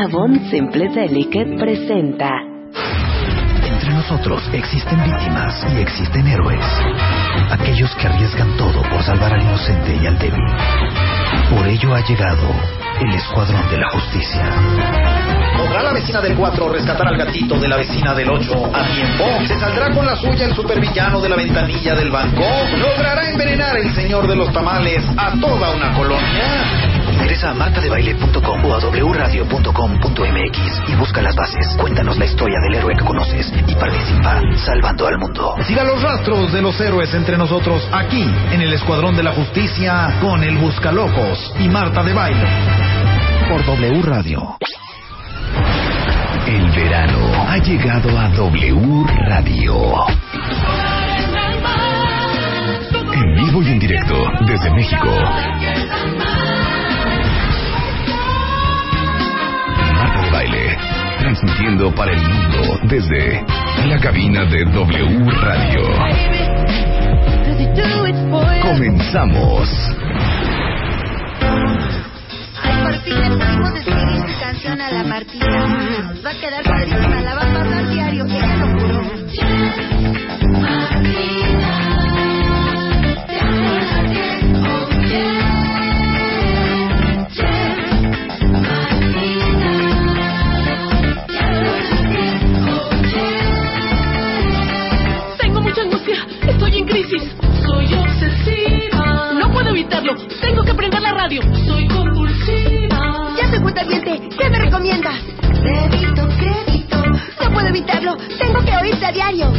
Avon Simple Delicate presenta. Entre nosotros existen víctimas y existen héroes. Aquellos que arriesgan todo por salvar al inocente y al débil. Por ello ha llegado el Escuadrón de la Justicia. ¿Podrá la vecina del 4 rescatar al gatito de la vecina del 8 a tiempo? ¿Se saldrá con la suya el supervillano de la ventanilla del banco? ¿Logrará envenenar el señor de los tamales a toda una colonia? Ingresa a martadebaile.com o a wradio.com.mx y busca las bases. Cuéntanos la historia del héroe que conoces y participa salvando al mundo. Siga los rastros de los héroes entre nosotros aquí en el Escuadrón de la Justicia con el Buscalocos y Marta de Baile. Por W Radio. El verano ha llegado a W Radio. En vivo y en directo desde México. Transmitiendo para el mundo desde la cabina de W Radio. Comenzamos. Ay, por fin le pudimos escribir su canción a la Martina. Nos va a quedar padrísima, la va a pasar diario, ella diario.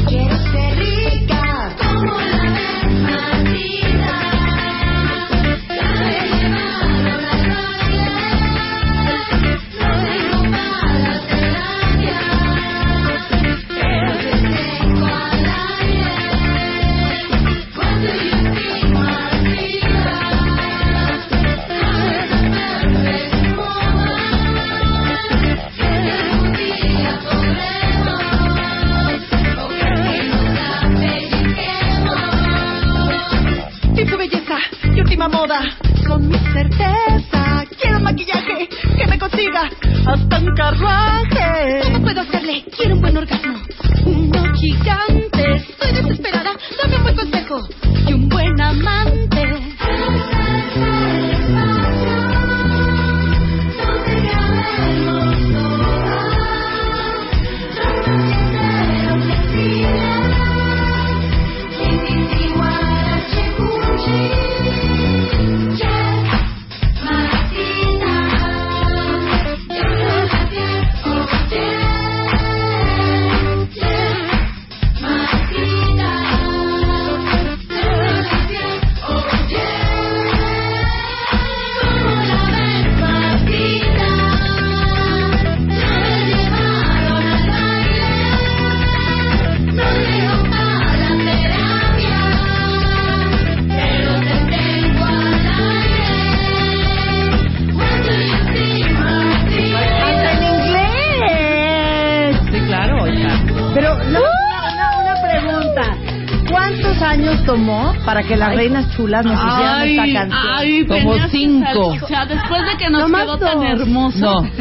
Para que las reinas chulas nos hicieran esta canción? ay, Como cinco. salir. O sea, después de que nos quedó tan hermoso.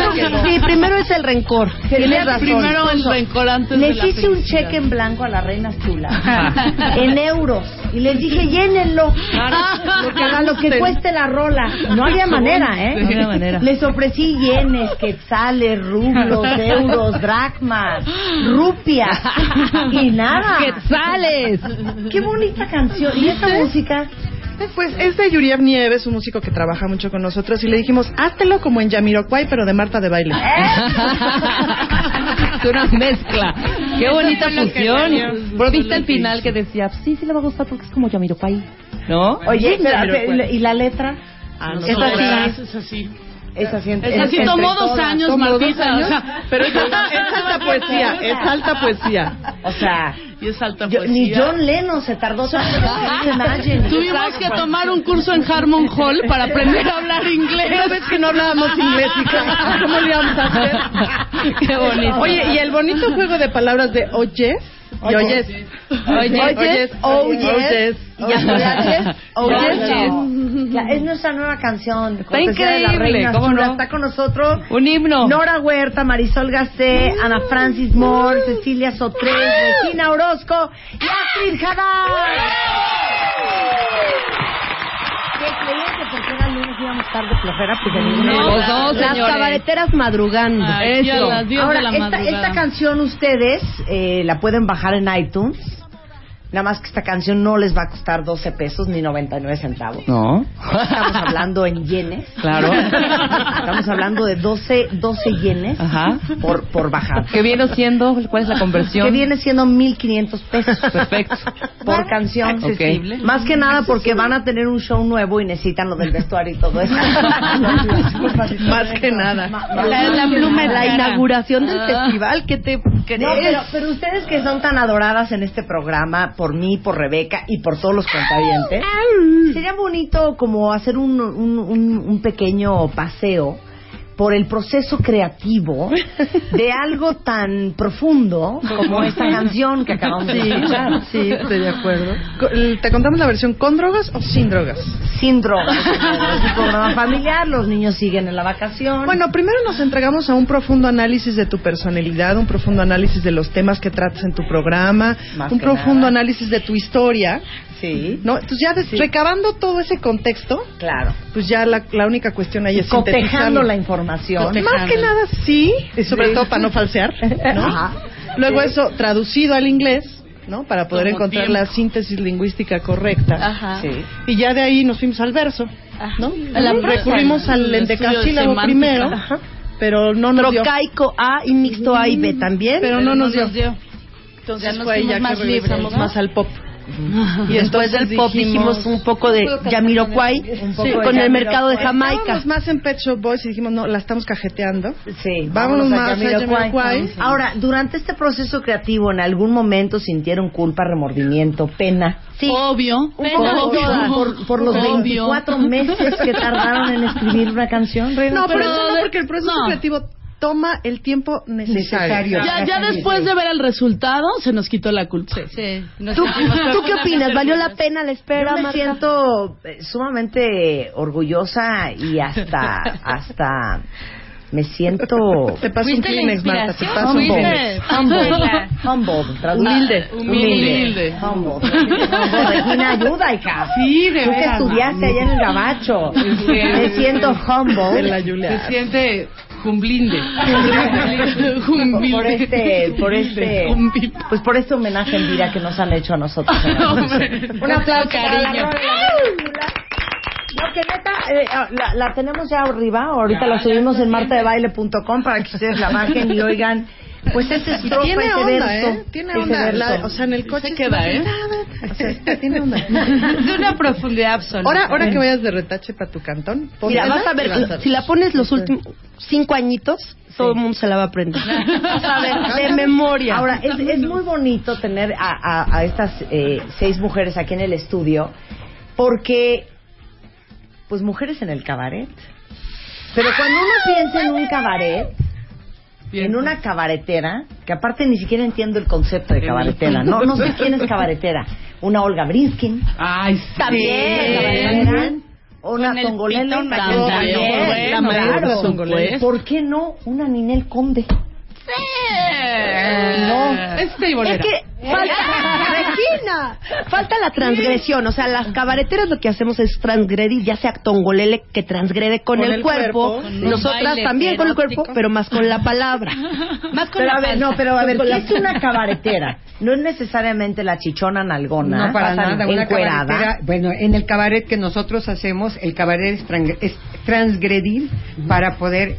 No. Sí, primero es el rencor. Tienes razón. Primero el rencor antes de Les la hice un cheque en blanco a las reinas chulas. en euros. Y les dije, llénenlo. Lo que, a lo que cueste la rola. No había manera, ¿eh? No había manera. Les ofrecí yenes, quetzales, rublos, euros, dracmas, rupias. Y nada. ¡Quetzales! Qué bonita canción. ¿Y esta música? Pues es de Yuriev Nieves, un músico que trabaja mucho con nosotros, y le dijimos, háztelo como en Yamiroquai, pero de Marta de baile. es una mezcla. Qué bonita fusión. Pero viste el final que decía, sí, sí le va a gustar porque es como Yamiroquai. ¿No? Oye, Sí, Jamiroquai. ¿y la letra? Ah, no, Es así. Es así. Es así. Es así, tomó dos todas. años, Martita. años, o sea, pero es, es alta poesía, es alta poesía. O sea, Y es alta yo- poesía. ni John Lennon se tardó tanto. Tuvimos que tomar un curso en Harmon Hall para aprender a hablar inglés. ¿No ves que no hablábamos inglés? hija? ¿Cómo le íbamos a hacer? Qué bonito. Oye, y el bonito juego de palabras de oyes y oyes. Oyes, oyes, oh, yes. oyes. Oyes, oh, Oyes. Es nuestra nueva canción. Está de la increíble, Reina ¿cómo no? Está con nosotros Un himno. Nora Huerta, Marisol Gacé, Ana Francis Moore, Cecilia Sotres, Regina Orozco y Astrid ¿Qué creían que porque era lunes íbamos a estar de flojera? Pues de ninguna No, manera. no, Las señores. cabareteras madrugando. Ay, de Ahora, la esta, madrugada. esta canción ustedes eh, la pueden bajar en iTunes. Nada más que esta canción no les va a costar 12 pesos ni 99 centavos. No. Estamos hablando en yenes. Claro. Estamos hablando de 12, 12 yenes Ajá. por, por bajar. ¿Qué viene siendo? ¿Cuál es la conversión? Que viene siendo 1.500 pesos. Perfecto. Por canción. Accesible. Más que nada porque van a tener un show nuevo y necesitan lo del vestuario y todo eso. Más que nada. La, la pluma La la inauguración del Ah. festival. ¿Qué te crees? No, pero, pero ustedes que son tan adoradas en este programa, por mí, por Rebeca y por todos los cuentavientes, sería bonito como hacer un, un, un, un pequeño paseo por el proceso creativo de algo tan profundo como esta canción que acabamos de escuchar. Sí, estoy de acuerdo. ¿Te contamos la versión con drogas o sin drogas? Sin drogas. Es un programa familiar, los niños siguen en la vacación. Bueno, primero nos entregamos a un profundo análisis de tu personalidad, un profundo análisis de los temas que tratas en tu programa, Más un profundo nada. análisis de tu historia, sí, ¿no? Entonces ya des- recabando todo ese contexto, claro. pues ya la, la única cuestión ahí es Cotejando la información. Más que nada sí, y sobre Sí. todo para no falsear, ¿no? Ajá. Luego eso traducido al inglés, ¿no? Para poder Como encontrar tiempo. la síntesis lingüística correcta. Ajá. Sí. Y ya de ahí nos fuimos al verso, ¿no? A la Recurrimos al de endecasílabo primero, Ajá. pero no nos dio. Trocaico A y mixto A y B también. Pero no nos dio. Entonces Ya nos fue ahí ya más que libres, ¿no? más al pop. Y después del pop dijimos un poco de Yamiroquai sí, con el mercado de Jamaica. Estábamos más en Pet Shop Boys y dijimos, no, la estamos cajeteando. Sí, Vámonos más a Jamiroquai. Jamiroquai. Ahora, durante este proceso creativo, ¿en algún momento sintieron culpa, remordimiento, pena? Obvio. Poco todas, por, por los Obvio. 24 meses que tardaron en escribir una canción, Reina. No, pero Pero eso no, porque el proceso no. creativo toma el tiempo necesario. Ya, ya después de ver el resultado, se nos quitó la culpa. Sí. ¿Tú, ¿Tú qué opinas? ¿Valió la pena la espera? Yo me Marta? siento eh, sumamente orgullosa y hasta hasta me siento Te paso un ¿Fuiste la Kleenex, Marta, te inspiración? paso un ¿Fuiste? humble, humble. Humilde. Humilde. humble. Humble. Regina, ayuda, hija. Sí, de Tú que estudiaste allá en el gabacho. Me siento humble. de la Julia. Se siente jumblinde. por, por este, por este, pues por este homenaje en vida que nos han hecho a nosotros. Un aplauso la Cariño. No, que neta, eh, la, la tenemos ya arriba, ahorita la subimos en martadebaile.com para que ustedes la bajen y oigan, pues ese estrofa, Tiene ese onda, verso. ¿eh? Tiene ese onda. verso. La- o sea, en el coche Se queda, ¿eh? O sea, tiene onda. De una profundidad absoluta. Ahora, ahora que vayas de retache para tu cantón, Mira, vas a vas ver, si la pones los últimos cinco añitos, todo el mundo se la va a aprender. Vas a ver, de memoria. Ahora, es, es muy bonito tener a, a- a estas eh, seis mujeres aquí en el estudio, porque, pues, mujeres en el cabaret. Pero cuando uno piensa en un cabaret, en una cabaretera, que aparte ni siquiera entiendo el concepto de cabaretera, no, no sé quién es cabaretera. Una Olga Brinskin, Ay, sí. también, una pitón también, claro. ¿Por qué no una Ninel Conde? No. Este y bolera. Es que falta, Regina, falta la transgresión. O sea, las cabareteras lo que hacemos es transgredir, ya sea tongolele que transgrede con, Con el, el cuerpo, cuerpo, nosotras baile también con el cuerpo, pero más con la palabra. Más con Pero la a ver, no, pero a ver, ¿qué es una cabaretera? No es necesariamente la chichona nalgona. No, para nada. Una encuerada. cabaretera, bueno, en el cabaret que nosotros hacemos, el cabaret es, trang- es transgredir para poder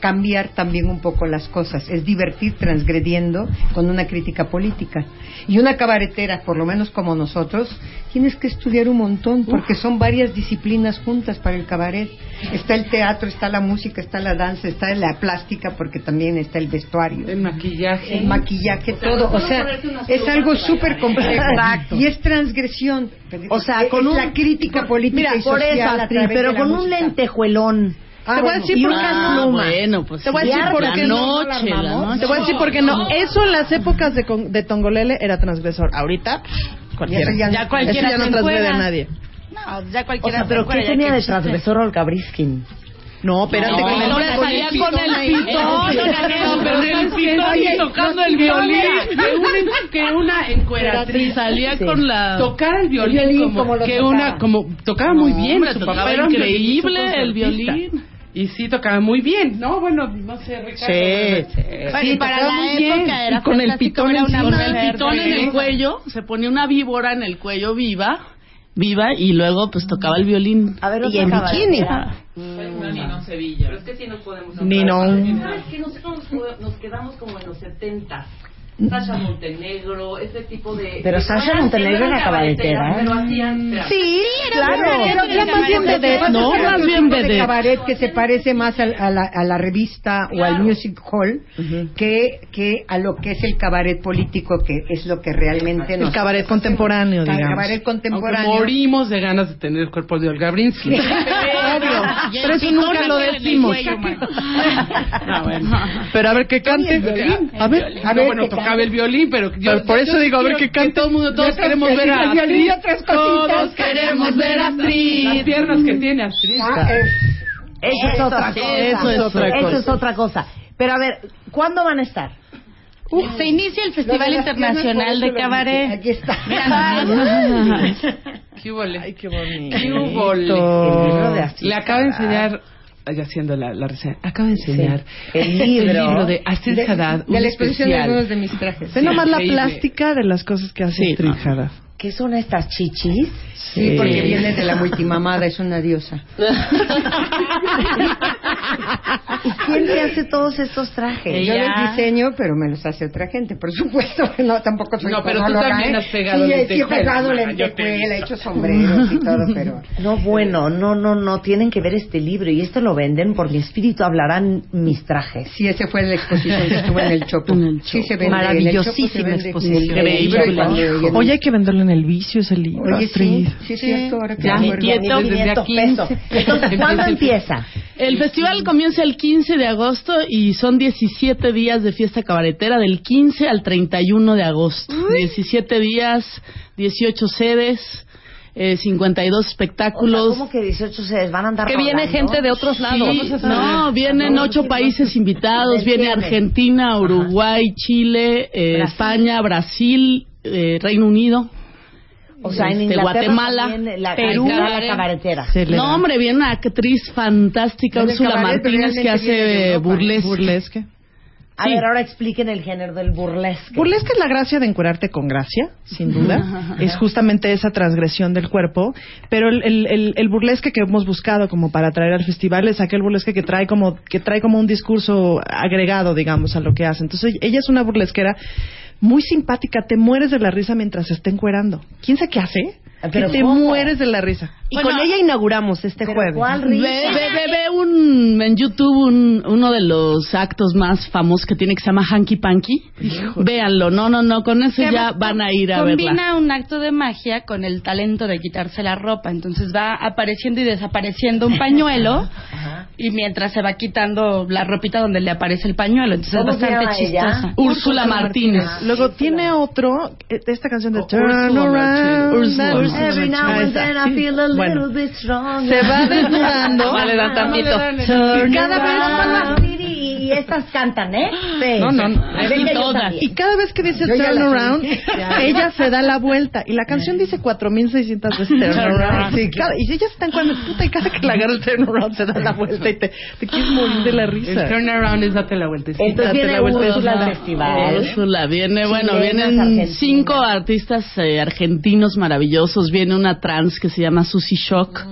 cambiar también un poco las cosas. Es divertir transgrediendo con una crítica política. Y una cabaretera, por lo menos como nosotros, tienes que estudiar un montón porque son varias disciplinas juntas para el cabaret. Está el teatro, está la música, está la danza, está la plástica porque también está el vestuario El maquillaje. el maquillaje, todo. O sea, es algo súper complejo. Exacto. Y es transgresión. O sea, Es con un... la crítica política Mira, y por social eso, a Astrid, través pero de la con un lentejuelón. Ah, Te voy a decir y por unas Ah, plumas. bueno, pues Te voy a decir por la qué no, noche, la la armamos. noche. Te voy a decir por qué no. Eso en las épocas de, con- de Tongolele era transgresor. Ahorita, cualquiera. Ya no- Ya cualquiera Eso ya no transgrede a nadie. No, ya O cualquiera. sea, pero ¿qué tenía que de transgresor Olga Briskin? No, espérate, No, con el- ahora con salía con el pitón, No, pero el pitón y tocando el violín. Que una, que una encueratriz salía Sí. con la tocara el violín, El violín, como, como lo que tocaba. una como tocaba muy bien hombre, su tocaba papá era increíble el violín. Y sí tocaba muy bien no bueno no sé Ricardo Sí, sí. Bueno, y para la muy bien. época era Y con el pitón ver a una con el pitón en el cuello, se ponía una víbora en el cuello viva, viva y luego pues tocaba el violín. A ver, Y en. Una Ninón Sevilla. Pero es que sí nos podemos Ninón. ¿Sabes que nosotros nos, nos quedamos como en los 70 Sasha Montenegro, ese tipo de... Pero Sasha Montenegro era cabaretera, ¿eh? Pero hacían... Sí, claro. Pero Era más bien vedette, ¿no? Más un bien tipo de vedette. cabaret que se parece más al- a, la, a la revista o al music hall que, que a lo que es el cabaret político, que es lo que realmente El nos... cabaret contemporáneo, El digamos. cabaret aunque contemporáneo. morimos de ganas de tener el cuerpo de Olga Brinsky el Pero eso nunca lo decimos. Ah, bueno. Pero a ver qué cante. A ver, a ver, bueno, tocaba el violín, pero yo, Pero por eso digo, a ver que todo el mundo, todos queremos ver a Astrid. Todos queremos ver a Astrid. Las piernas que tiene Astrid. Eso es otra cosa. Eso es otra Eso cosa. es otra cosa. Pero a ver, ¿cuándo van a estar? Se inicia el Festival Internacional de Cabaret. Aquí está. ¿Qué hubo? Ay, qué bonito. ¿Qué hubo? De Le acabo de Haddad. enseñar, haciendo la, la reseña, acabo de enseñar El libro. el libro de Astrid De, Haddad, un de la exposición de especial. algunos de mis trajes. Ve nomás la plástica de las cosas que hace Sí, Astrid no. ¿Qué son estas chichis? Sí, porque viene de la multimamada, es una diosa. ¿Quién te hace todos estos trajes? Yo Ella. los diseño, pero me los hace otra gente, por supuesto. No, tampoco soy No, pero tú también ¿eh? has pegado sí, Sí, he pegado yo lentejuela, he hecho sombreros y todo, pero... No, bueno, no, no, no. Tienen que ver este libro y esto lo venden por mi espíritu hablarán mis trajes. Sí, ese fue la exposición que estuvo en el Chopo. En el Sí, se vende. Maravillosísima en el Chopo se vende exposición. el libro y y Oye, hay que venderlo en el vicio ese libro, Oye, Astrid. sí, sí, es cierto, ahora que Ya, me acuerdo. nieto, desde 500 aquí. pesos. Entonces, ¿cuándo empieza? El festival comienza el 15 de agosto y son 17 días de fiesta cabaretera del 15 al 31 de agosto. 17 días, 18 sedes, eh, 52 O sea, espectáculos. ¿Cómo que 18 se van a andar Que viene gente de otros lados. Sí, no, vienen ocho países invitados. Viene. Argentina, Uruguay, Chile, eh, Brasil. España, Brasil, eh, Reino Unido. O sea, en este, Inglaterra Guatemala, también la, Perú. la cabaretera. No, hombre, viene una actriz fantástica, Úrsula Martínez, que hace burlesque. Burlesque. A Sí. ver, ahora expliquen el género del burlesque. Burlesque es la gracia de encuerarte con gracia, sin duda. es justamente esa transgresión del cuerpo. Pero el, el, el, el burlesque que hemos buscado como para traer al festival es aquel burlesque que trae como que trae como un discurso agregado, digamos, a lo que hace. Entonces ella es una burlesquera muy simpática. Te mueres de la risa mientras se está encuerando. ¿Quién sabe qué hace? Pero que te ¿cómo? mueres de la risa. Y con ella inauguramos este ¿Pero jueves. cuál Ve, risa? ve, ve, ve un, en YouTube un, uno de los actos más famosos que tiene que se llama Hanky Panky. Véanlo, no, no, no, con eso ya van a ir a Combina verla. un acto de magia con el talento de quitarse la ropa. Entonces va apareciendo y desapareciendo un pañuelo y mientras se va quitando la ropita donde le aparece el pañuelo. Entonces es ¿Cómo se bastante chistosa. Úrsula Martínez. Luego tiene otro, eh, esta canción de O Turn Around. Every now and then I feel a little Bueno, bit stronger. se va desnudando. Vale, dan tantito. Y cada vez Y, y estas cantan, ¿eh? Sí. No, no, no. Todas. Y cada vez que dice Yo ya turn la around, sé. ella se da la vuelta. Y la canción dice 4600 veces turn around. Sí, cada- y ella está en cuando, puta, y cada que la agarra el turn around se da la vuelta y te, te quieres morir de la El risa. turnaround es date la vueltecita. Entonces Date viene la vuelta. Úrsula al festival. Úrsula, viene, bueno, vienen cinco artistas eh, argentinos maravillosos. Viene una trans que se llama Susie Shock,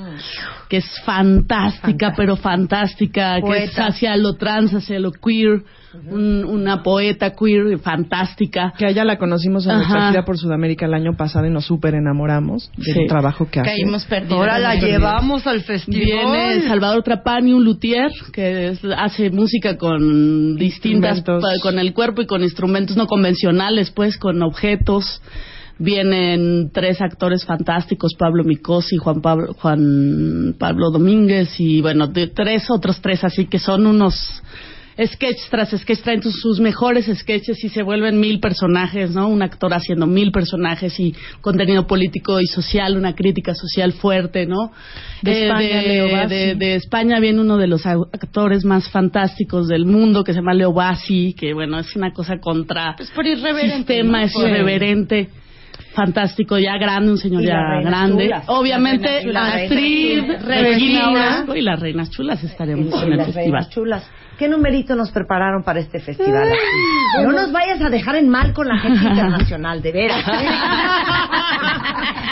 que es fantástica, pero fantástica, que es Poeta. hacia lo trans, hacia lo queer, un- una poeta queer fantástica. Que a ella la conocimos en nuestra gira por Sudamérica el año pasado y nos súper enamoramos del Sí. trabajo que hace. Caímos perdidos. Ahora la llevamos al festival. Viene Salvador Trapani, un luthier que es- hace música con distintas, con el cuerpo y con instrumentos no convencionales, pues con objetos. Vienen tres actores fantásticos, Pablo Micosi, Juan Pablo, Juan Pablo Domínguez y bueno, de- tres otros tres así que son unos sketch tras sketch traen sus, mejores sketches y se vuelven mil personajes, ¿no? Un actor haciendo mil personajes y contenido político y social, una crítica social fuerte, ¿no? De Eh, España, de, Leo Bassi. de- de España viene uno de los actores más fantásticos del mundo que se llama Leo Bassi, que bueno, es una cosa contra Pues por irreverente. sistema, ¿no? es irreverente. Fantástico, ya grande, un señor ya grande. chulas. Obviamente. Astrid, Regina. Orozco y las reinas chulas estaremos en el festival. chulas. ¿Qué numerito nos prepararon para este festival? No nos vayas a dejar en mal con la gente internacional, de veras.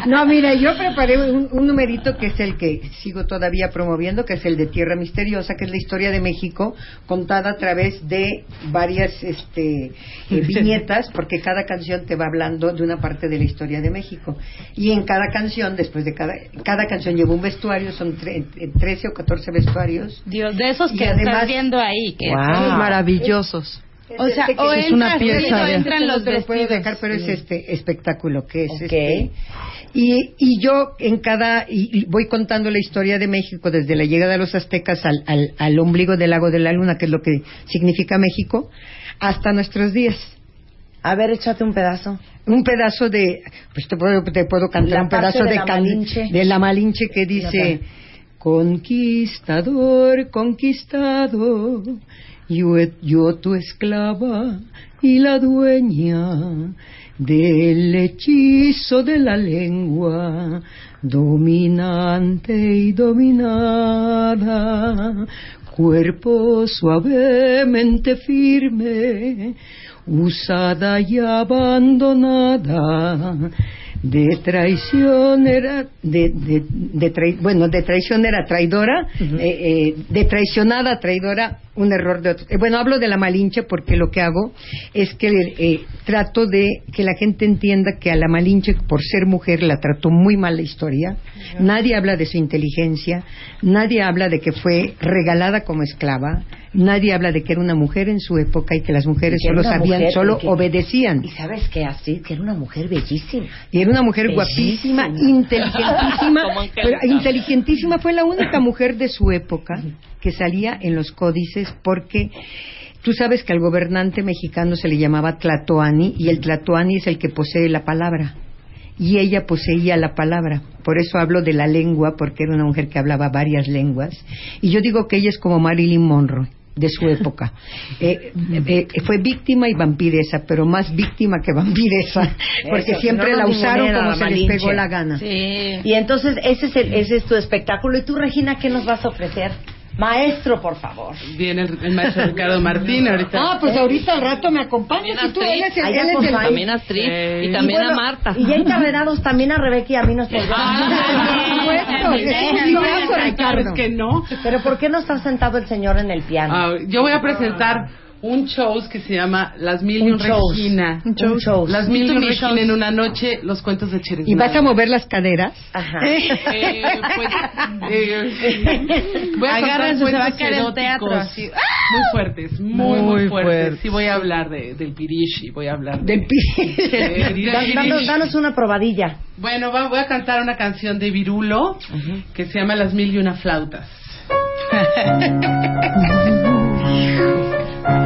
No, mira, yo preparé un, un numerito que es el que sigo todavía promoviendo, que es el de Tierra Misteriosa, que es la historia de México contada a través de varias este, eh, viñetas, porque cada canción te va hablando de una parte de la historia de México. Y en cada canción, después de cada, cada canción lleva un vestuario, son tre- eh, 13 o 14 vestuarios. Dios, de esos que además- estás viendo ahí. Que Wow. Maravillosos. O sea, Este o es una pieza entran los lo puedo vestidos. dejar, pero es este espectáculo que es este. Y, y yo en cada y, y voy contando la historia de México desde la llegada de los aztecas al, al, al ombligo del lago de la luna, que es lo que significa México, hasta nuestros días. A ver, échate un pedazo. Un pedazo de, pues te puedo, te puedo cantar La un pedazo de de, la can- Malinche. de la Malinche que dice, conquistador, conquistado, yo, yo tu esclava y la dueña del hechizo de la lengua, dominante y dominada, cuerpo suavemente firme, usada y abandonada, de traición era, de, de, de trai- bueno, de traición era traidora, eh, eh, de traicionada traidora, un error de otro. eh, bueno, hablo de la Malinche porque lo que hago es que eh, trato de que la gente entienda que a la Malinche, por ser mujer, la trató muy mal la historia. Nadie habla de su inteligencia, nadie habla de que fue regalada como esclava, nadie habla de que era una mujer en su época y que las mujeres que solo sabían, mujer, solo y que- obedecían. Y sabes qué, Astrid, que era una mujer bellísima. Y era una mujer Bellísima. guapísima, inteligentísima. Pero inteligentísima fue la única mujer de su época que salía en los códices porque tú sabes que al gobernante mexicano se le llamaba Tlatoani y el Tlatoani es el que posee la palabra. Y ella poseía la palabra. Por eso hablo de la lengua, porque era una mujer que hablaba varias lenguas. Y yo digo que ella es como Marilyn Monroe de su época. Eh, eh, fue víctima y vampiresa, pero más víctima que vampiresa, porque Eso, siempre no la usaron como la se les pegó la gana. Sí. Y entonces ese es, el, ese es tu espectáculo. ¿Y tú, Regina, qué nos vas a ofrecer? Maestro, por favor. Viene el, el maestro Ricardo Martín ahorita. Ah, pues ahorita al rato me acompañas y tú él es el, Allá él es el-. También a Astrid Eh, y también bueno, a Marta. Y ya encarrenados también a Rebeca y a mí nos Por supuesto, es un librazo, ¿Sabes Ricardo. que no? Pero ¿por qué no está sentado el señor en el piano? Ah, yo voy a presentar un show que se llama Las Mil y Un. Regina. Un shows. Un shows. Las Mil y un Regina shows. en una noche, los cuentos de Cheres. ¿Y vas a mover las caderas? Ajá. Eh, pues, eh, voy a contar se va a cuentos caer el eróticos teatro, así. Muy fuertes, muy, muy, Muy fuertes. fuertes. Sí, voy a hablar de, del pirishi, voy a hablar de... Del pi- de- danos, danos una probadilla. Bueno, va- voy a cantar una canción de Virulo que se llama Las Mil y Una Flautas. Una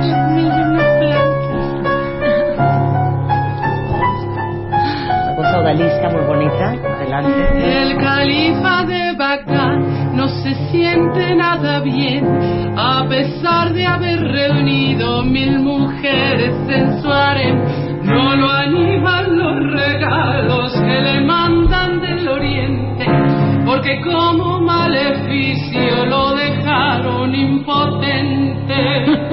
cosa odalisca muy bonita. Adelante. El califa de Bagdad no se siente nada bien, a pesar de haber reunido mil mujeres en su harem. No lo animan los regalos que le mandan del oriente, porque como maleficio lo dejaron impotente.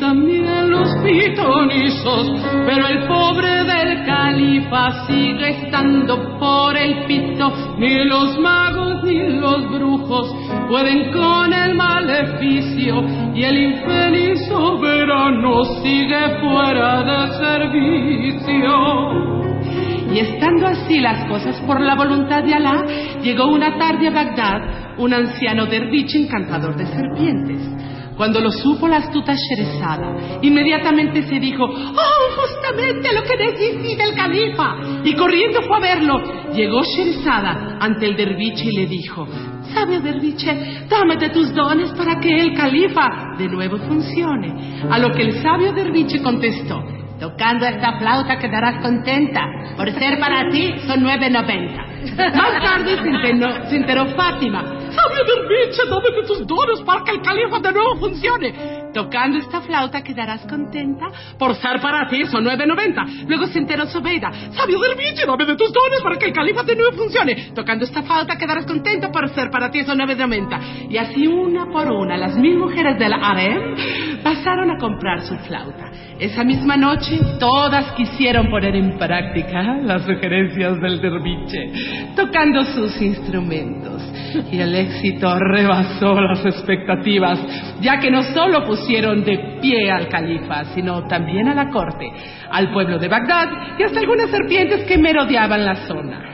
También los pitonizos, pero el pobre del califa sigue estando por el pito. Ni los magos ni los brujos pueden con el maleficio y el infeliz soberano sigue fuera de servicio. Y estando así las cosas por la voluntad de Alá, llegó una tarde a Bagdad un anciano derviche encantador de serpientes. Cuando lo supo la astuta Sherezada, inmediatamente se dijo, ¡Oh, justamente lo que necesita el califa! Y corriendo fue a verlo. Llegó Sherezada ante el derviche y le dijo, Sabio derviche, dame de tus dones para que el califa de nuevo funcione. A lo que el sabio derviche contestó, tocando esta flauta quedarás contenta. Por ser para ti son 9.90. Más tarde se enteró, se enteró Fátima. Sabio derviche, dame de tus dones para que el califa de nuevo funcione. Tocando esta flauta quedarás contenta. Por ser para ti son 9.90. Luego se enteró Sobeida. Sabio derviche, dame de tus dones para que el califa de nuevo funcione. Tocando esta flauta quedarás contenta. Por ser para ti son 9.90. Y así una por una las mil mujeres del harem pasaron a comprar su flauta. Esa misma noche todas quisieron poner en práctica las sugerencias del derviche, tocando sus instrumentos. Y el éxito rebasó las expectativas, ya que no solo pusieron de pie al califa, sino también a la corte, al pueblo de Bagdad y hasta algunas serpientes que merodeaban la zona.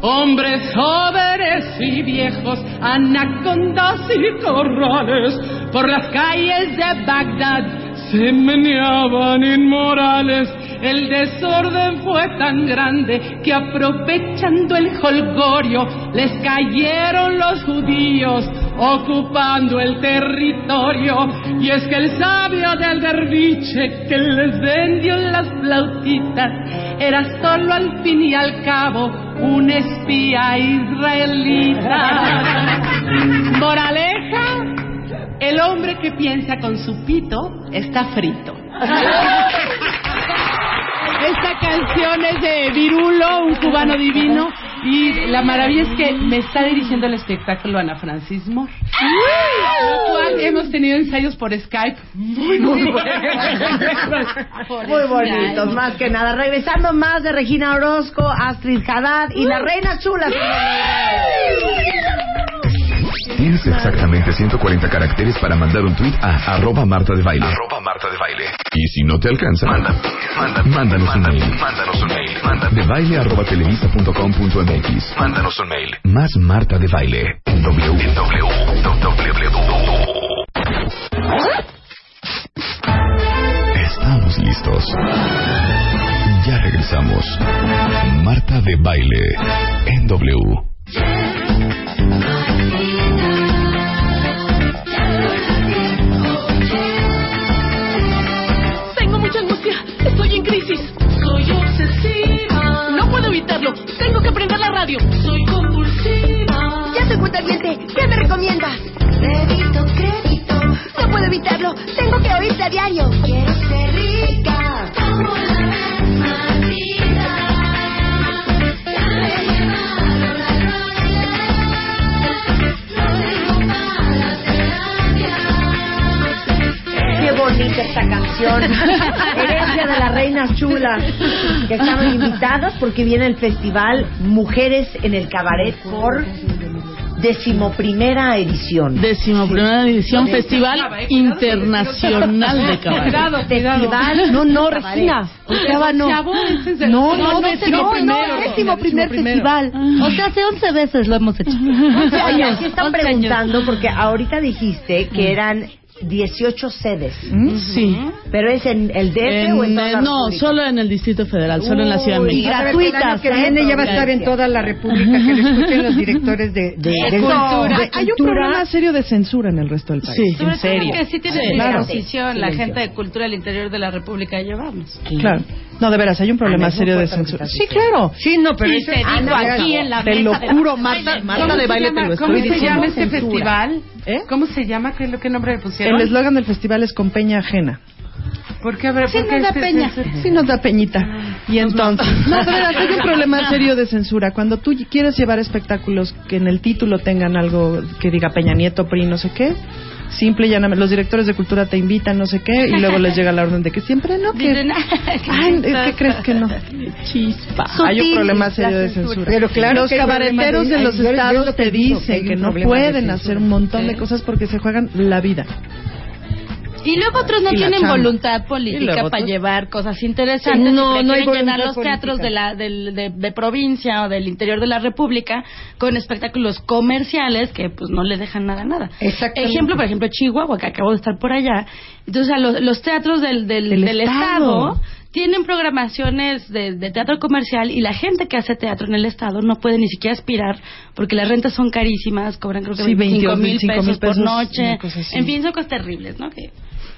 Hombres jóvenes y viejos, anacondas y corrales, por las calles de Bagdad se meneaban inmorales. El desorden fue tan grande que aprovechando el holgorio les cayeron los judíos ocupando el territorio. Y es que el sabio del derviche que les vendió las flautitas era solo al fin y al cabo un espía israelita. Moraleja, el hombre que piensa con su pito está frito. Esta canción es de Virulo, un cubano divino. Y la maravilla es que me está dirigiendo el espectáculo Ana Francis Moore. Lo cual hemos tenido ensayos por Skype muy, muy buenos. Muy bonitos, más que nada. Regresando más de Regina Orozco, Astrid Haddad y las reinas chulas. Tienes exactamente 140 caracteres para mandar un tweet a arroba Marta de Baile. Arroba Marta de Baile. Y si no te alcanza, manda, manda, mándanos un mail. Mándanos un mail. Manda. De baile arroba televisa.com.mx. Mándanos un mail. Más Marta de Baile. En W. En W. Estamos listos. Ya regresamos. Marta de Baile. En W. Tengo que prender la radio. Soy compulsiva. Ya soy cuentaviente. ¿Qué me recomiendas? Crédito, crédito. No puedo evitarlo. Tengo que oírte a diario. Quiero ser rica. Como la vez bonita esta canción. Herencia de las reinas chulas. Que estaban invitadas porque viene el festival Mujeres en el Cabaret por decimoprimera edición. Decimoprimera edición, Festival Internacional de Cabaret. Festival, no, no, Regina. Octava no. No, no, no, décimo no, primero. no, décimo primer festival. O sea, hace 11 veces lo hemos hecho. Oye, aquí están 11 años. preguntando porque ahorita dijiste que eran 18 sedes. Sí. ¿Pero es en el DF En, o en toda eh, la no, República? solo en el Distrito Federal, solo en la Ciudad de Uy, México. gratuitas. El año que viene ya va a estar en toda la República, que lo escuchen los directores de, de, de- cultura. de Hay un problema serio de censura en el resto del país. Sí, Sobre en serio. que sí tiene Sí, la claro. la gente de cultura del interior de la República llevamos. Claro. No, de veras, hay un problema Ana, serio de censura. Sí, claro. Sí, no, pero eso se dijo aquí en la Te lo juro, Marta, Marta ¿Cómo de se baile te llama- lo ¿Cómo estoy se diciendo. llama este festival? ¿Eh? ¿Cómo se llama? ¿Qué, qué nombre le pusieron? El eslogan del festival es con peña ajena. ¿Por qué? A ver, Sí, ¿por qué nos da este- peña. este- Sí nos da peñita. Y entonces, no, de verdad, hay un problema serio de censura. Cuando tú quieres llevar espectáculos que en el título tengan algo que diga Peña Nieto, PRI, no sé qué, simple y llanamente, los directores de cultura te invitan, no sé qué, y luego les llega la orden de que siempre no, que... Dicen, Ay, ¿qué crees que no? Chispa. Hay un problema serio de censura. Pero claro los cabareteros de- de los estados te dicen que no pueden hacer un montón de cosas porque se juegan la vida. Y luego otros no tienen voluntad política para llevar cosas interesantes. No, y no hay llenar los teatros de la de, de provincia o del interior de la República con espectáculos comerciales que pues no le dejan nada nada. Exactamente. Ejemplo, por ejemplo, Chihuahua, que acabo de estar por allá. Entonces, a los, los teatros del, del, Del del estado. estado tienen programaciones de, de teatro comercial y la gente que hace teatro en el estado no puede ni siquiera aspirar porque las rentas son carísimas, cobran creo que Sí, 25 22, mil 25 pesos, mil por pesos, noche. En fin, son cosas terribles, ¿no? Que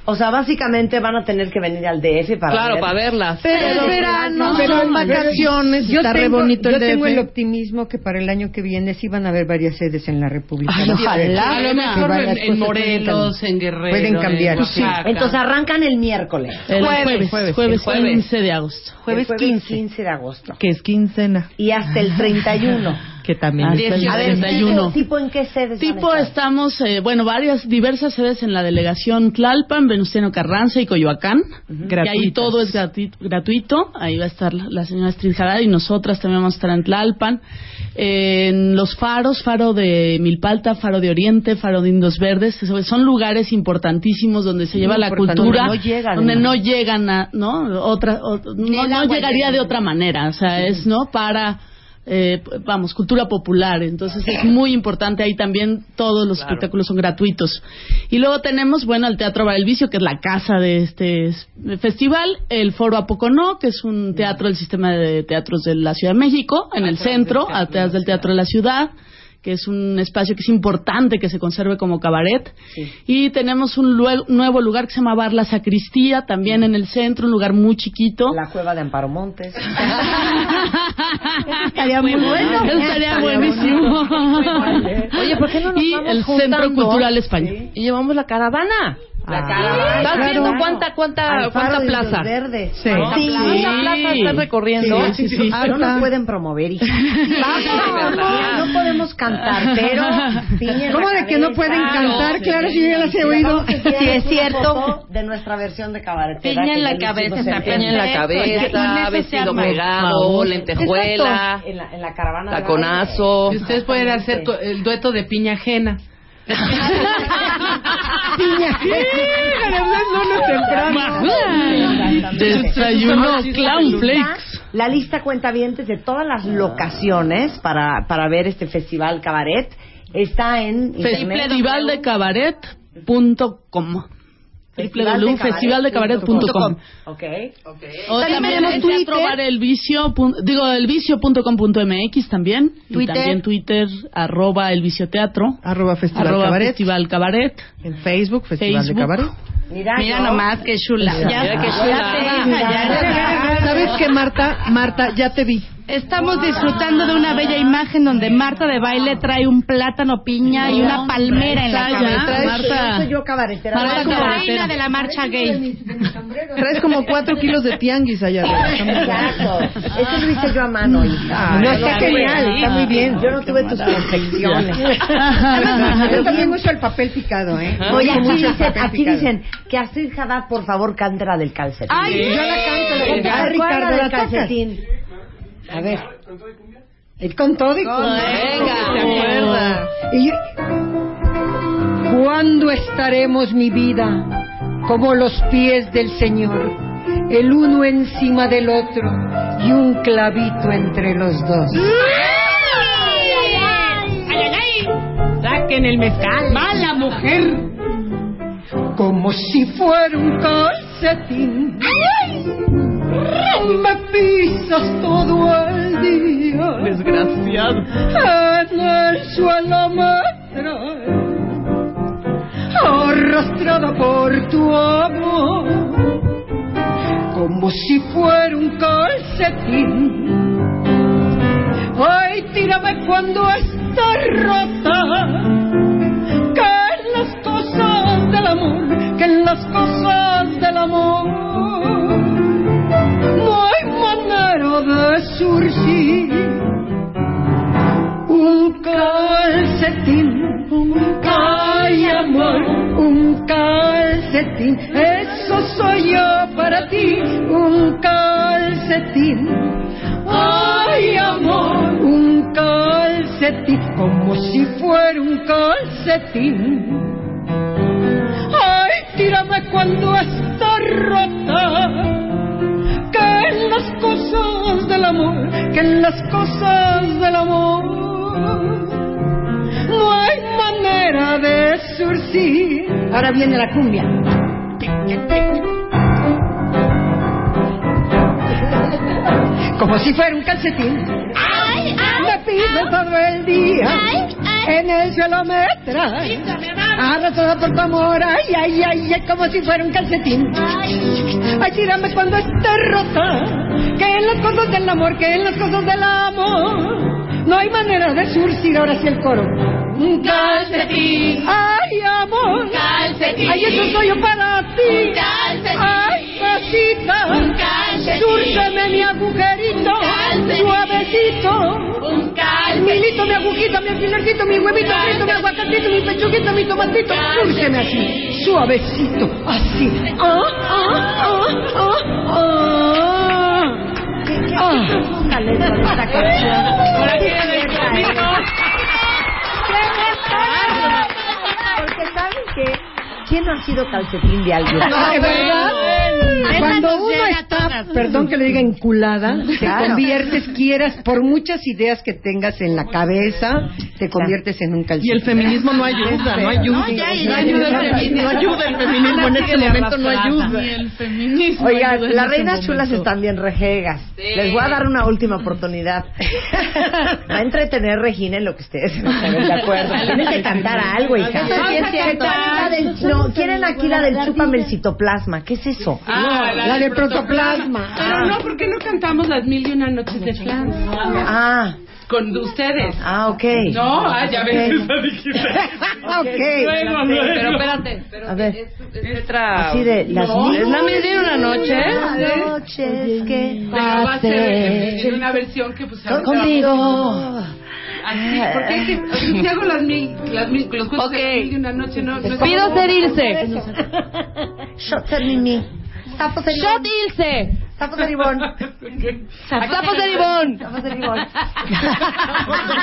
O sea, básicamente van a tener que venir al DF para Claro, ver- para verlas. Pero es verano, son vacaciones, Yo está re tengo, bonito yo el tengo DF. el optimismo que para el año que viene sí van a haber varias sedes en la República. Ay, ojalá. A lo mejor en, en Morelos, cambiar. en Guerrero. Pueden cambiar. en sí. Entonces arrancan el miércoles. El Jueves, jueves, jueves, jueves, el jueves. 15 de agosto. Jueves, Jueves 15. 15. de agosto. Que es quincena. Y hasta el 31. Que también Ah, es el- A ver, 31. tipo, ¿en qué sedes Tipo estamos, eh, bueno, varias, diversas sedes en la delegación Tlalpan, Venustiano Carranza y Coyoacán. Y ahí todo es gratuito, gratuito. Ahí va a estar la, la señora Astrid Haddad y nosotras también vamos a estar en Tlalpan. En los faros, faro de Milpalta, faro de Oriente, faro de Indos Verdes. Son lugares importantísimos donde se lleva la cultura. Donde no llegan, donde ¿no? llegan a, ¿no? Otra, o- no, llegaría llega. de otra manera. O sea, es, ¿no? Para eh, vamos, cultura popular. Entonces es muy importante. Ahí también todos los espectáculos son gratuitos. Y luego tenemos, bueno, el Teatro Bar El Vicio, que es la casa de este festival. El Foro Apocono, que es un teatro del sistema de teatros de la Ciudad de México, en el centro, atrás del Teatro de la Ciudad que es un espacio que es importante que se conserve como cabaret. Y tenemos un nuevo lugar que se llama Bar La Sacristía, también en el centro, un lugar muy chiquito. La cueva de Amparo Montes. estaría muy bueno. Eso estaría buenísimo. Oye, ¿por qué no nos y vamos el juntando? Centro Cultural Español. Y llevamos la caravana. La caravana. ¿Estás claro. viendo cuánta, cuánta, faro cuánta plaza? Verdes. Sí. ¿Cuánta Sí. plaza? ¿Cuánta plaza están recorriendo? Sí, sí, sí. No nos pueden promover, hija. Vamos, no, no podemos cantar, pero ¿Cómo de que no pueden cantar? Claro, si yo ya las he oído. Sí, es cierto. De nuestra versión de cabaretera. Piña en la cabeza, está Piña en la cabeza, vestido pegado, lentejuela, En la, en la caravana. taconazo. Y ustedes pueden hacer el dueto de piña ajena. Desayuno. Clown La Flakes. lista- La lista cuenta de todas las locaciones para, para ver este festival cabaret está en. Festivaldecabaret.com www.festivaldecabaret.com Ok. O También también tenemos en Twitter. El Vicio, digo, elvicio.com.mx también. Twitter. Y también Twitter, arroba El Vicio Teatro. Arroba Festival arroba Cabaret. Festival Cabaret. En Facebook, Festival Facebook. de Cabaret. Mira, Mira nomás qué chula. Mira Ya, ya chula. te- ya- ya- ¿Sabes qué, Marta? Marta, ya te vi. Estamos disfrutando de una bella imagen donde Marta de baile trae un plátano piña y una palmera en la cabeza. Marta. Soy yo cabaretera. Marta la Cabaretera. reina de la marcha gay. Traes como cuatro kilos de tianguis allá arriba. Exacto. Eso lo hice yo a mano, hija. No, está genial, está muy bien. Yo no tuve tus confecciones. Yo también uso el papel picado, ¿eh? Oye, aquí mucho dicen, que Astrid Haddad, por favor, cante la del calcetín. Ay, yo la canto, la canto. A ver, Ricardo, ¿cuál es la ¿la del tocas? calcetín? A ver. El con todo y con Venga. ¿Se acuerda? Y yo- ¿Cuándo estaremos, mi vida, como los pies del Señor, el uno encima del otro y un clavito entre los dos? Saquen el mezcal. ¡Mala mujer! Como si fuera un calcetín. Me pisas todo el día. Desgraciado. En el suelo me traes, arrastrada por tu amor, como si fuera un calcetín. Ay, tírame cuando está rota, que en las cosas del amor, que en las cosas del amor, surgir un calcetín, ay amor, un calcetín, eso soy yo para ti, un calcetín, ay amor, un calcetín, como si fuera un calcetín, ay tírame cuando está rota. Que en las cosas del amor, que en las cosas del amor no hay manera de surcir. Ahora viene la cumbia. Como si fuera un calcetín. Me pides todo el día. En el cielo me traes. Arrasada por tu amor. Ay, ay, ay, ay, como si fuera un calcetín. Ay, tírame cuando esté rota. Que en las cosas del amor, que en las cosas del amor. No hay manera de surcir ahora sí el coro. Un calcetín. Ay, amor. calcetín. Ay, eso soy yo para ti. Un calcetín. Ay, casita. Un calcetín. Súrceme mi agujerito. calcetín. Suavecito. Un calcetín. Mi lito, mi agujita, mi alfilercito, mi huevito frito, mi aguacatito, mi pechuguito, mi tomatito. Súrceme así. Suavecito. Así. Ah, ah, ah, ah, ah. Porque saben que ¿quién no ha sido calcetín de alguien? No, de verdad. Cuando uno está, perdón que le diga enculada, te Claro. conviertes, quieras, por muchas ideas que tengas en la cabeza, te conviertes en un calcetín. Y el feminismo no ayuda, no ayuda. No, ya, ya, No ayuda el ya, feminismo, no ayuda el feminismo en este momento, no ayuda. Ni el feminismo. Oigan, ayuda en las este reinas chulas están bien rejegas. Les voy a dar una última oportunidad. Va a entretener Regina en lo que ustedes se ponen de acuerdo. Tienen que cantar algo, hija. No, es. La No, quieren aquí la del chúpame el citoplasma. ¿Qué es eso? Ah, la de protoplasma. Pero no, ¿por qué no cantamos las mil y una noches de flan? Ah, Con ustedes. ah, ok. No, ah, ya ves. Ok. Ok. Luego, luego. Pero espérate, pero A ver. es, es letra... Así de las No, mil- ¿Es la mil y una noche? noches que Pero va a ser en, pasé en una versión que pues con- contigo. Así, porque es que si hago las mil, las mil, los cuentos de Ok. las mil y una noche, no, no Pido ser Ilse. Shot ser Mimi. Tapo ser Shot. Ilse. Tapo ser Ivonne. Tapo ser Ivonne. Tapo ser Ivonne.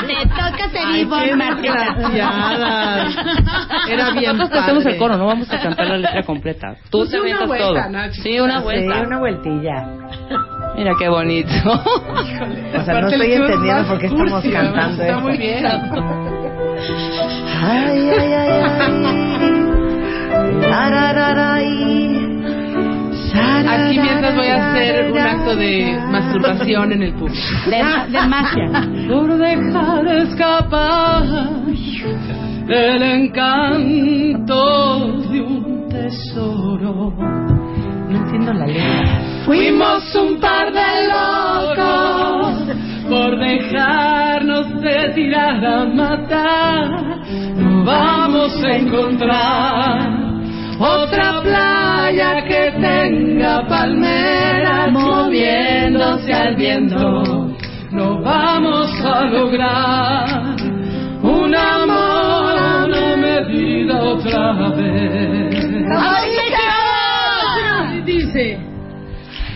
Te toca ser Martínez. desgraciadas. Era bien Nosotros hacemos el coro, no vamos a cantar la letra completa. Tú Pues te vuelta, todo. Sí, una Sí, vuelta. una vueltilla. Mira qué bonito. O sea, no estoy entendiendo por qué estamos cursi, cantando Está esto. muy bien. Ay, ay, ay, ay. Aquí mientras voy a hacer un acto de masturbación en el público. De, de magia. por dejar escapar el encanto de un tesoro. No entiendo la letra. Fuimos un par de locos por dejarnos de tirar a matar. No vamos a encontrar otra playa que tenga palmeras moviéndose al viento. No vamos a lograr un amor a una medida otra vez.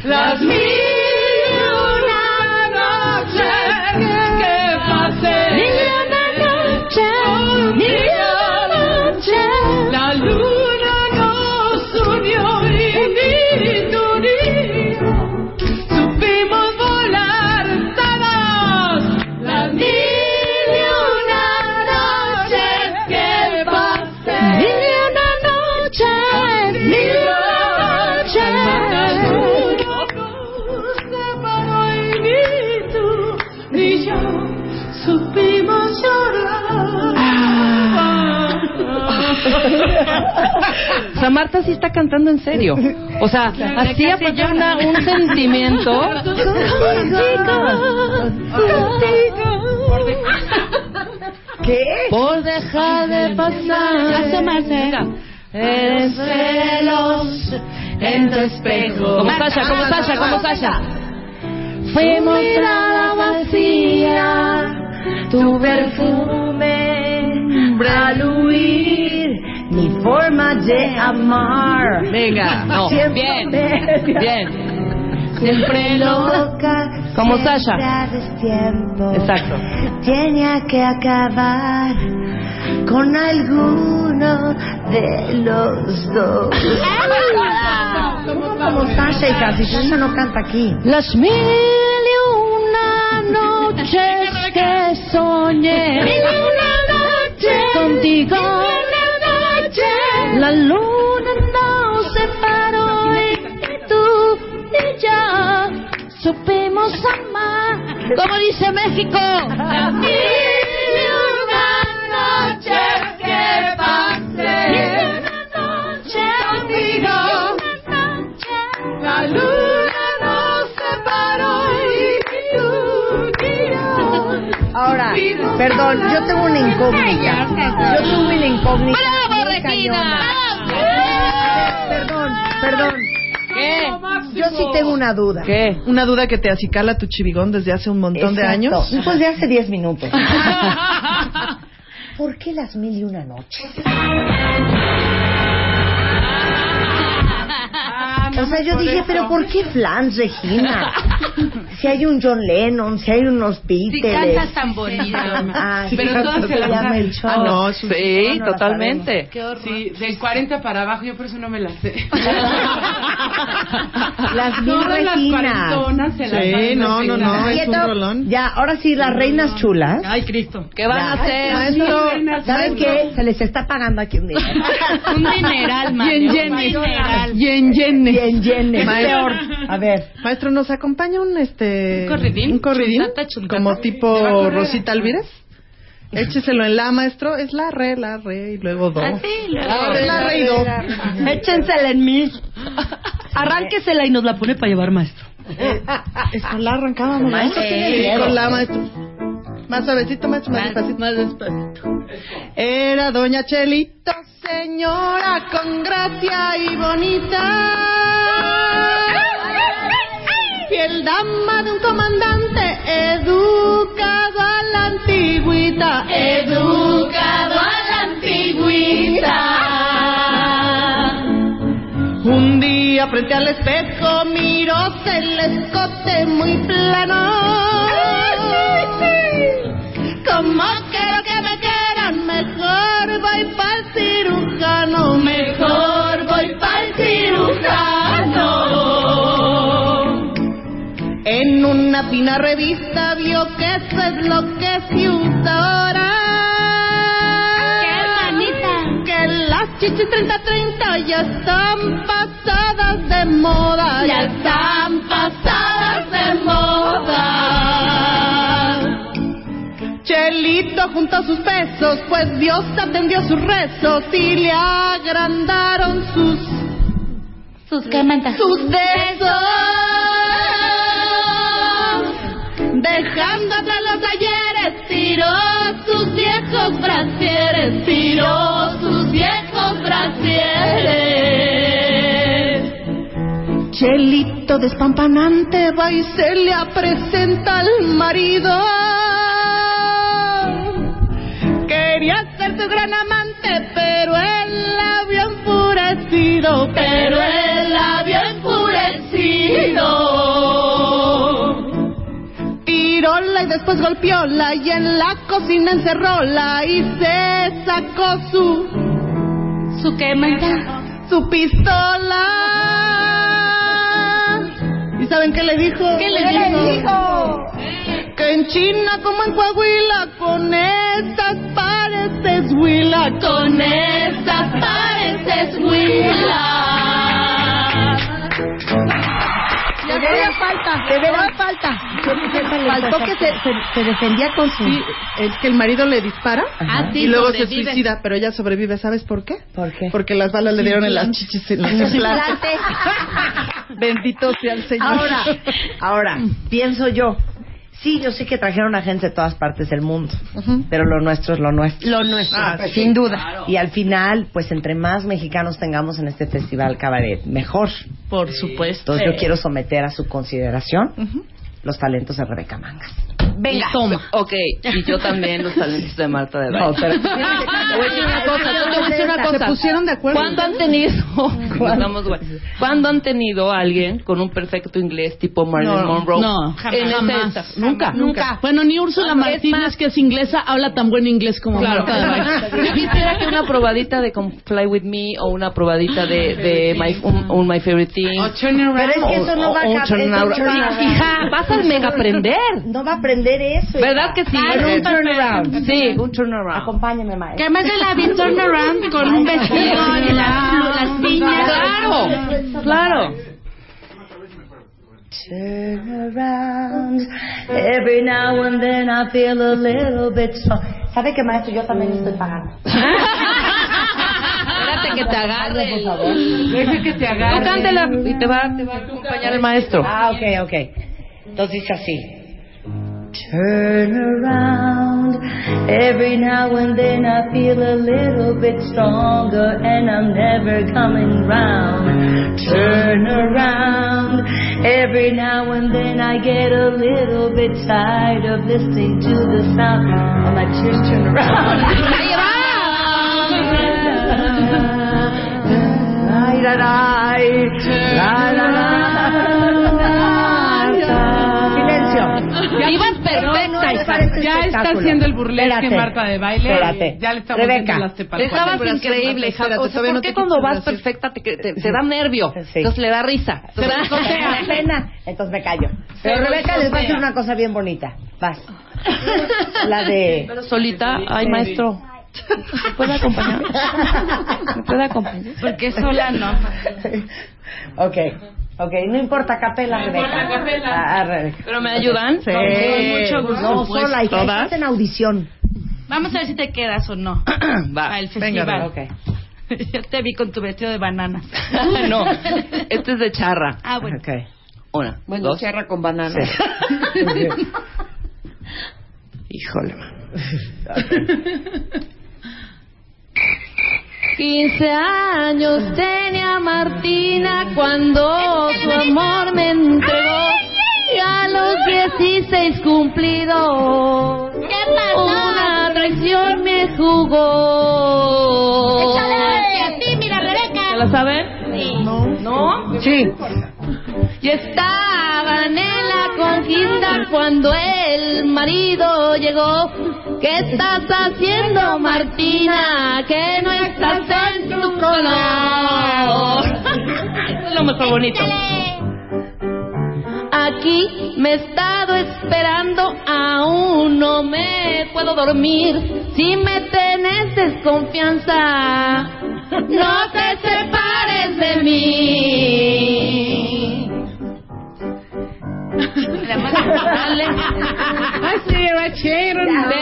Las mil sea, Marta sí está cantando en serio. O sea, así una, un sentimiento. ¿Qué? Por dejar de pasar. Asomarse. En celos en tu espejo. Como Sasha, como Sasha, como Sasha. Fuimos mirada vacía, tu perfume al huir, mi forma de amar. Venga, no, Siempre bien, bien. Siempre lo. loca. Como Sasha. Exacto. Tenía que acabar con alguno de los dos. Como Sasha y casi Sasha no canta aquí. Las mil y una noches que soñé. Mil y una noches. Contigo. La luna nos separó y tú y yo supimos amar. Como dice México. Las mil y una noches que pasé. Mil y una contigo. La luna nos separó y tú y yo. Ahora, perdón, yo tengo una incógnita. Yo tengo una incógnita. Cañona. Perdón, perdón. ¿Qué? Yo sí tengo una duda. ¿Qué? Una duda que te acicala tu chivigón desde hace un montón de Exacto. años. Pues de hace 10 minutos. ¿Por qué las mil y una noches? O sea, yo dije, pero ¿por qué Flans, Regina? Si hay un John Lennon, si hay unos Si Beatles. cantas tan bonito. Ah, Pero sí, todas se se las el show. Ah, no, un- Sí, no totalmente. Qué horror. Sí, de 40 para abajo, yo por eso no me las sé. Las mil Todas las Reginas. cuarentonas se las Sí, no, no, no, perfectamente. es un rolón. Ya, ahora sí, las reinas chulas. Ay, Cristo. ¿Qué van a hacer? Maestro, ¿Saben qué? Se les está pagando aquí un dinero. Un dineral, man. Yen yenes. dineral. Yen Bien, yenes. Maestro. Peor. A ver. Maestro, ¿nos acompaña un este ¿Un corridín? un corridín? Como tipo Rosita Alvírez? Écheselo en la, maestro. Es la re, la re y luego do. Así, luego. La re, la re y do. Échensela en mí. Arránquesela y nos la pone para llevar, maestro. Es con la arrancábamos. Maestro, con la, maestro. Más suavecito, maestro, más, despacito. Más despacito. Era doña Chelito, señora con gracia y bonita. Fiel dama de un comandante, educado a la antigüita. Educado a la antigüita. Un día frente al espejo miróse el escote muy plano. Como quiero que me quieran, mejor voy para el cirujano. Mejor voy pa'l cirujano. En una fina revista vio que eso es lo que se usa ahora. Que las chichis 30-30 ya están pasadas de moda. Ya están pasadas juntó sus pesos, pues Dios atendió sus rezos y le agrandaron sus Sus quemantas. sus besos. Dejando atrás los ayeres, tiró sus viejos brasieres, tiró sus viejos brasieres. Chelito despampanante va y se le presenta al marido. Ser su gran amante, pero él la vio enfurecido, Pero él la vio enfurecido. Tiróla y después golpeóla y en la cocina encerróla y se sacó su Su quemanta. su pistola. ¿Y saben qué le dijo? ¿Qué le dijo? Que en China como en Coahuila con esas pareces huila. Con esas pareces huila. De veras falta, de veras falta. Faltó que se, se, se defendía con su... Sí, es que el marido le dispara Ah, sí, y luego se sobrevive. suicida, pero ella sobrevive. ¿Sabes por qué? ¿Por qué? Porque las balas le dieron en las chichis en implantes. Bendito sea el Señor. Ahora, ahora, pienso yo. Sí, yo sé que trajeron a gente de todas partes del mundo, pero lo nuestro es lo nuestro. Lo nuestro. Ah, sin duda. Y al final, pues entre más mexicanos tengamos en este festival cabaret, mejor. Por supuesto. Entonces yo quiero someter a su consideración los talentos de Rebeca Mangas. Venga. Toma. Ok, y yo también los talentos de Marta de Baile. No, pero- Te voy a decir una cosa, te voy a decir una cosa. Se pusieron de acuerdo. ¿Cuándo han tenido, Estamos guay. ¿Cuándo han tenido a alguien con un perfecto inglés tipo Marilyn No, Monroe? no, jamás, En jamás. Nunca. Nunca. Bueno, ni Úrsula Es Martínez, más- que es inglesa, habla tan buen inglés como Claro. Yo quisiera que una probadita de con Fly With Me o una probadita de, de my, un, un My Favorite Thing. O Turn Around. Pero es que eso no va a O- o un cap- turn eso around. no va a- Hija, vas a mega aprender. No va a aprender eso. ¿Verdad que sí? Pero un turnaround. Sí, un turnaround. Acompáñame, maestro. Que además de la vi turnaround con un vestido y la- las piñas. Claro, claro. Turn around. Every now and then I feel a little bit. ¿Sabe qué, maestro? Yo también estoy pagando. Espérate que te agarre. Por favor. Deja que te Tú agarre. cántela y te va, te va a acompañar el maestro. Ah, ok, ok. Entonces dice así. Turn around. Every now and then I feel a little bit stronger and I'm never coming round. Turn around. Every now and then I get a little bit tired of listening to the sound of my tears turn around. Ay, la, Ya está haciendo el burlesque Espérate. Marta de baile. Espérate. Ya le estamos Rebeca. las. Estabas increíble, hija. O sea, ¿por no qué te cuando vas perfecta te, te, te da nervio? Sí. Entonces le da risa. Se cotea pena. Entonces me callo. Pero Rebeca les va a decir una cosa bien bonita. Vas. La de... Pero solita, ay maestro. ¿Me puede acompañar? ¿Me puede acompañar? Porque sola no. Ok. Ok, no importa capela, Rebeca. Ah, ah, Rebeca. ¿Pero me ayudan? Sí. Con mucho gusto, No, pues, sola, hija. todas. Estás en audición. Vamos a ver si te quedas o no. Va. Para el Venga, festival. Ok. Yo te vi con tu vestido de banana. no, este es de charra. Ah, bueno. Ok. Una, Bueno, dos. cierra con banana. Híjole, man. 15 años tenía Martina cuando su amor me entregó. Y a los 16 cumplidos. ¿Qué pasó? Una traición me jugó. Échale a ti, mira, Rebeca. ¿Se la saben? Sí. ¿No? Sí. Y estaban en la conquista cuando el marido llegó. ¿Qué estás haciendo, Martina? Que no estás en tu color. Es lo mejor bonito. Aquí me he estado esperando, aún no me puedo dormir. Si me tenés desconfianza, no te separes de mí. ¿De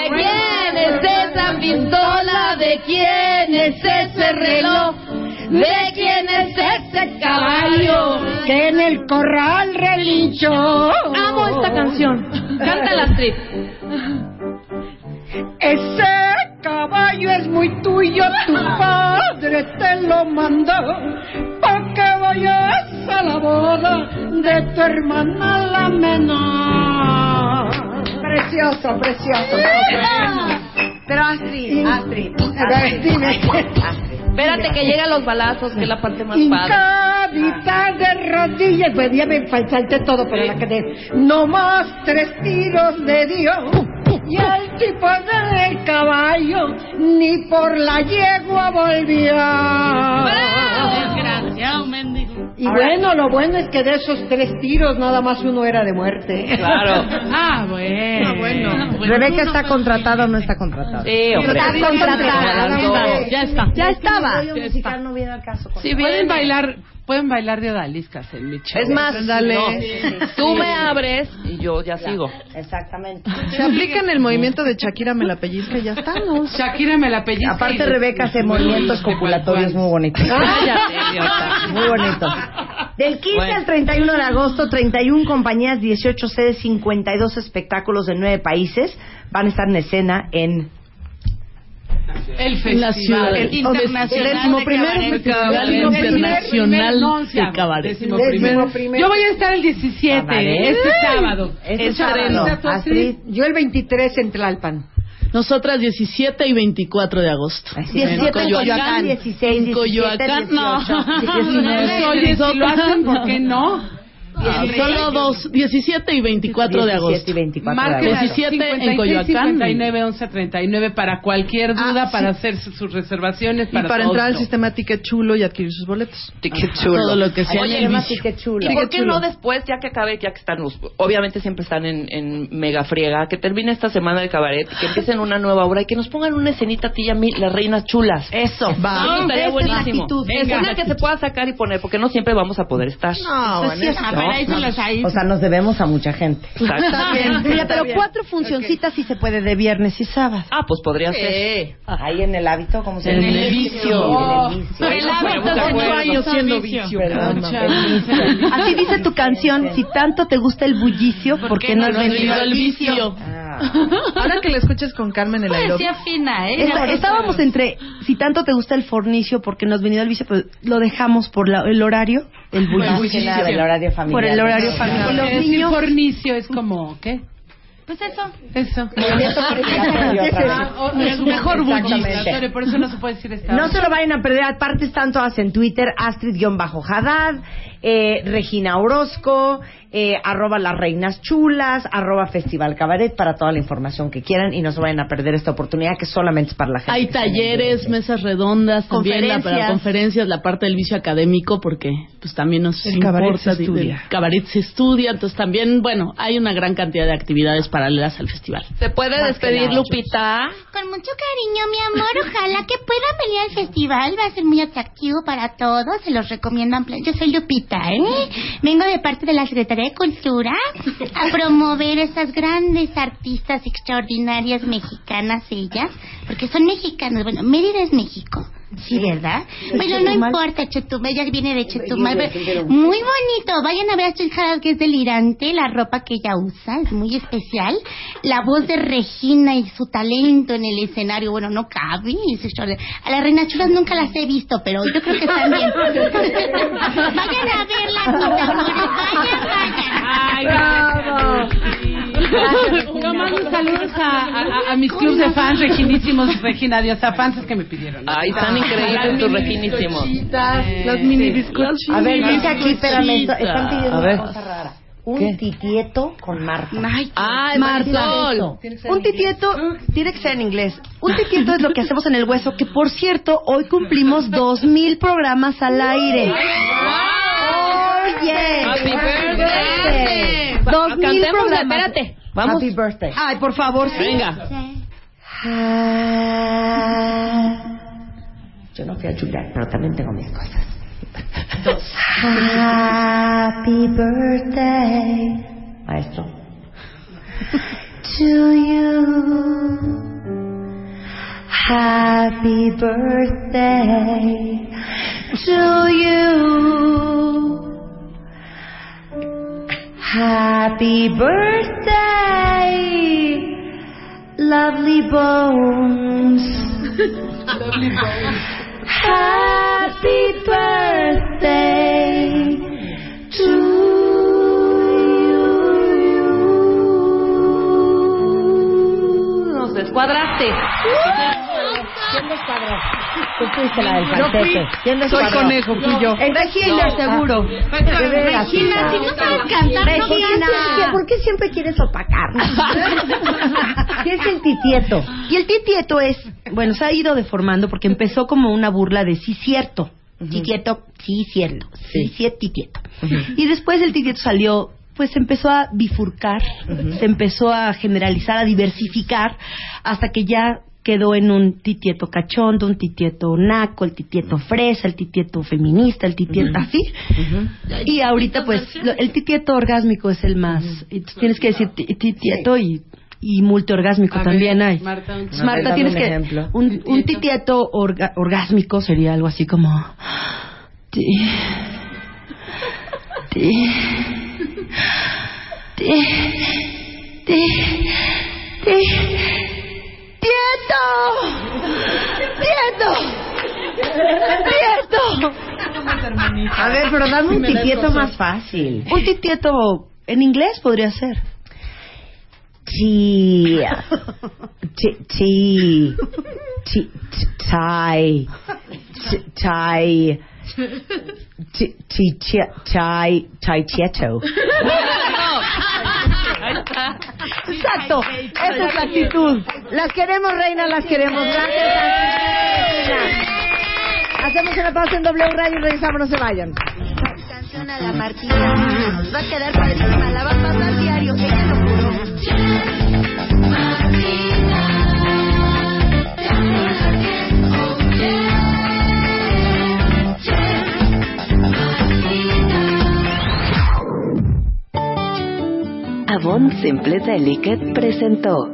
quién es esa pistola? ¿De quién es ese reloj? ¿De quién es ese caballo? Que en el corral relinchó. Amo esta canción. Cántala, Astrid. Ese caballo es muy tuyo, tu padre te lo mandó. Pa' que vayas a la boda de tu hermana la menor. Precioso, precioso. Pero Astrid, Astrid. A ver, dime. Espérate que llegan los balazos, que es la parte más padre. Hincadita de rodillas, pues ya me salté todo, pero la quedé. No más tres tiros le dio. Y el tipo del caballo ni por la yegua volvió. Desgraciado, mendigo. Y bueno, lo bueno es que de esos tres tiros nada más uno era de muerte. Claro. Ah, bueno. Ah, bueno. ¿Rebeca está contratada o no está contratada? Sí, hombre. Está contratada. Ya está. Ya estaba. Ya Yo musical no viene al caso. con Sí. Pueden bailar, pueden bailar de odaliscas en mi show. Es más, Dale. no. tú me abres y yo ya sigo. Exactamente. Se aplican el movimiento de Shakira me la pellizca y ya estamos. Shakira me la pellizca. Aparte y- Rebeca hace movimientos copulatorios muy bonitos. Cállate, idiota. Muy bonito. Del 15 Bueno. al 31 de agosto, 31 compañías, 18 sedes, 52 espectáculos de 9 países van a estar en escena en El festival. El internacional décimo de primer El internacional de cabaret. Yo voy a estar el 17, Cabaret. este sábado. Este Es sábado. estreno. ¿Tú, Astrid? Yo el 23 en Tlalpan. Nosotras 17 y 24 de agosto. 17 en Coyoacán, 16, En 17, Coyoacán, no. 19. Oye, si lo hacen, ¿por qué no? Ah, Solo dos, 17 y 24 de 17 agosto. y 24 de agosto. 17 en 56, Coyoacán. 59 11 39 para cualquier duda, Ah, para sí. hacer su- sus reservaciones. Y Para, entrar al sistema Ticket Chulo y adquirir sus boletos. Todo lo que sea Oye, en el. Qué chulo. ¿Y por qué chulo. no después, ya que acabe, ya que están, obviamente siempre están en, en mega friega, que termine esta semana de cabaret, que empiecen una nueva obra y que nos pongan una escenita a ti y a mí, las reinas chulas. Eso. Va. Sí, estaría buenísimo. Es una que se pueda sacar y poner, porque no siempre vamos a poder estar. No, Pues bueno, sí, eso hay. O sea, nos debemos a mucha gente. Está bien. Mira, Está pero cuatro funcioncitas sí se puede de viernes y sábado. Ah, pues podría ser. Ahí en el hábito, ¿cómo se En llama? el vicio. En el vicio. El hábito de Ocho años siendo vicio. Así dice tu canción, si tanto te gusta el bullicio, ¿por qué no has venido al vicio? Ahora que la escuches con calma en el aeropuerto. Parecía fina, ¿eh? Esta- estábamos entre, si tanto te gusta el fornicio, porque nos venido al vicio, pero lo dejamos por la- el horario, el bullicio. bullicio. Nada, el horario familiar. Por el horario familiar. Y los niños... fornicio es como, ¿qué? Pues eso. Eso. Es mejor Exactamente. Por eso no se puede decir esta No se lo vayan a perder, aparte están todas en Twitter, Astrid-Haddad, eh, Regina Orozco, eh, arroba las reinas chulas, arroba Festival Cabaret, para toda la información que quieran y no se vayan a perder esta oportunidad que solamente es para la gente. Hay talleres, mesas redondas, también la, Conferencias. para conferencias, la parte del vicio académico, porque pues también nos El importa. cabaret se estudia. el cabaret se estudia, entonces también, bueno, hay una gran cantidad de actividades paralelas al festival. ¿Se puede Más despedir, nada. Lupita? Con mucho cariño, mi amor. Ojalá que puedan venir al festival. Va a ser muy atractivo para todos. Se los recomiendo. en plan- Yo soy Lupita, ¿eh? Vengo de parte de la Secretaría de Cultura a promover esas grandes artistas extraordinarias mexicanas, ellas. Porque son mexicanas. Bueno, Mérida es México. Sí, ¿verdad? Pero no importa, Chetumal, ella viene de Chetumal. pero Muy bonito. Vayan a ver a Haddad, que es delirante. La ropa que ella usa es muy especial. La voz de Regina y su talento en el escenario, bueno, no cabe. A las reinas chulas nunca las he visto, pero yo creo que están bien. vayan a verlas, mis amores. Vayan, vayan. Ay, Yo mando saludos a, a- a mis clubs de fans reginísimos, Regina Diosa fans es que me pidieron. Ay, están increíbles tus reginísimos. Las mini bizcochitas. A ver, dice aquí, espérame, están pidiendo una cosa rara. Un titieto con Marta. Ay, Marisol. Un titieto tiene que ser en inglés. Un titieto es lo que hacemos en el hueso, que por cierto, hoy cumplimos dos mil programas al aire. Oye. Happy birthday. Dos mil programas. espérate. Vamos. Happy birthday. Ay, por favor, sí. Venga. Ah, Yo no fui a Julián, pero también tengo mis cosas. Happy birthday, maestro. To you. Happy birthday to you. Happy birthday, lovely bones. lovely bones. Happy birthday to you. Nos descuadraste. ¿Quién descuadró? Tú fuiste la del falsete. fui. ¿Quién Soy descuadró? conejo, fui yo. El Regina, No. seguro. Ah. Regina, si no sabes cantar, no Regina. ¿por qué siempre quieres opacarnos? ¿Qué es el titieto? Y el titieto es, bueno, se ha ido deformando porque empezó como una burla de sí cierto. Titieto, sí cierto. Sí, cierto, titieto. Y después el titieto salió, pues se empezó a bifurcar, se empezó a generalizar, a diversificar, hasta que ya quedó en un titieto cachondo, un titieto naco, el titieto fresa, el titieto feminista, el titieto así. Y ahorita pues lo- el titieto orgásmico es el más. y tú tienes que decir ti- titieto y, y multiorgásmico A también ver, hay. Marta, un- Marta, tienes un que ejemplo. un, un titieto orga- orgásmico sería algo así como ti- ti- ti- ti- ti- ¡Tieto! ¡Tieto! ¡Tieto! A ver, pero dame un titieto más fácil. Un titieto en inglés podría ser. Chi. Chi. Chi. Chi. Chai. Chai. Chai. Chai. Chai. Chai. Exacto. Esa es la actitud. Las queremos, reina, las queremos. Gracias. Hacemos una pausa en W Radio y regresamos, no se vayan. canción a la Martina. Va a quedar padrísima, la va a pasar diario, ella lo juró. Avon Simple Delicate presentó